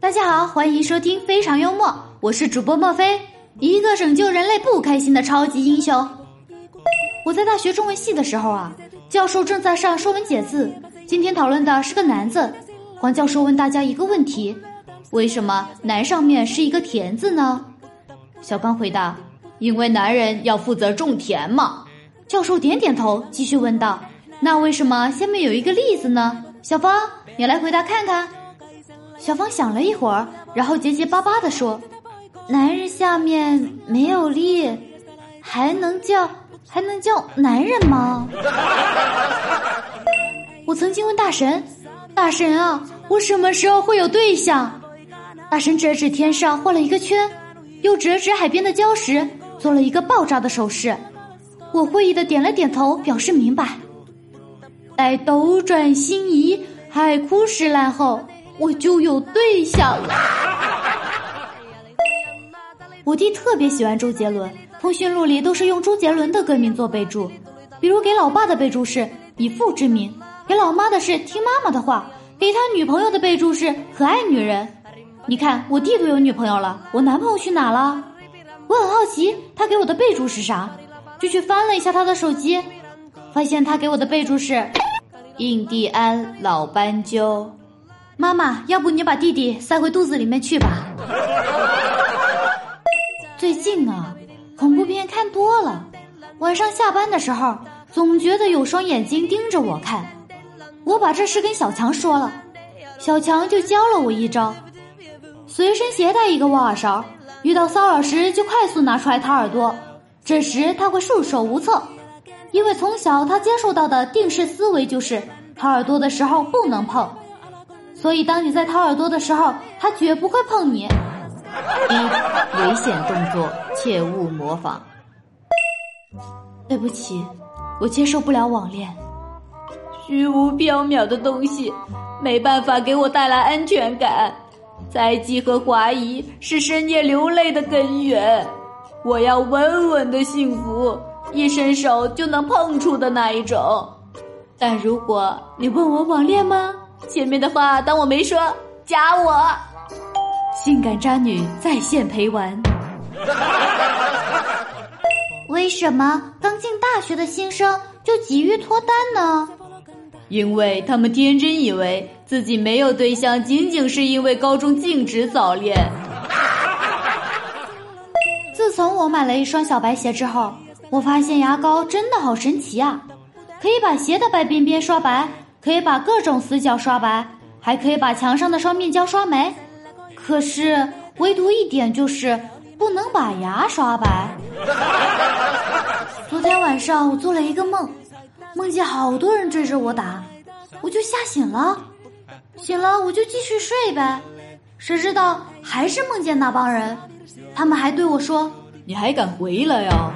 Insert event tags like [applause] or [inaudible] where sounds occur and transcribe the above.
大家好，欢迎收听《非常幽默》，我是主播莫非，一个拯救人类不开心的超级英雄。我在大学中文系的时候啊，教授正在上《说文解字》，今天讨论的是个“难”字。黄教授问大家一个问题：为什么“男”上面是一个“田”字呢？小刚回答：“因为男人要负责种田嘛。”教授点点头，继续问道：“那为什么下面有一个“立”字呢？”小芳，你来回答看看。小芳想了一会儿，然后结结巴巴地说：“男人下面没有力，还能叫还能叫男人吗？” [laughs] 我曾经问大神：“大神啊，我什么时候会有对象？”大神指了指天上画了一个圈，又指了指海边的礁石，做了一个爆炸的手势。我会意的点了点头，表示明白。待斗转星移，海枯石烂后。我就有对象了。[laughs] 我弟特别喜欢周杰伦，通讯录里都是用周杰伦的歌名做备注，比如给老爸的备注是以父之名，给老妈的是听妈妈的话，给他女朋友的备注是可爱女人。你看我弟都有女朋友了，我男朋友去哪了？我很好奇他给我的备注是啥，就去翻了一下他的手机，发现他给我的备注是印第安老斑鸠。妈妈，要不你把弟弟塞回肚子里面去吧。[laughs] 最近啊，恐怖片看多了，晚上下班的时候总觉得有双眼睛盯着我看。我把这事跟小强说了，小强就教了我一招：随身携带一个挖耳勺，遇到骚扰时就快速拿出来掏耳朵。这时他会束手无策，因为从小他接受到的定式思维就是掏耳朵的时候不能碰。所以，当你在掏耳朵的时候，他绝不会碰你。一危险动作，切勿模仿。对不起，我接受不了网恋。虚无缥缈的东西没办法给我带来安全感。猜忌和怀疑是深夜流泪的根源。我要稳稳的幸福，一伸手就能碰触的那一种。但如果你问我网恋吗？前面的话当我没说，加我，性感渣女在线陪玩。[laughs] 为什么刚进大学的新生就急于脱单呢？因为他们天真以为自己没有对象，仅仅是因为高中禁止早恋。[laughs] 自从我买了一双小白鞋之后，我发现牙膏真的好神奇啊，可以把鞋的白边边刷白。可以把各种死角刷白，还可以把墙上的双面胶刷没。可是唯独一点就是不能把牙刷白。[laughs] 昨天晚上我做了一个梦，梦见好多人追着我打，我就吓醒了。醒了我就继续睡呗，谁知道还是梦见那帮人，他们还对我说：“你还敢回来呀？”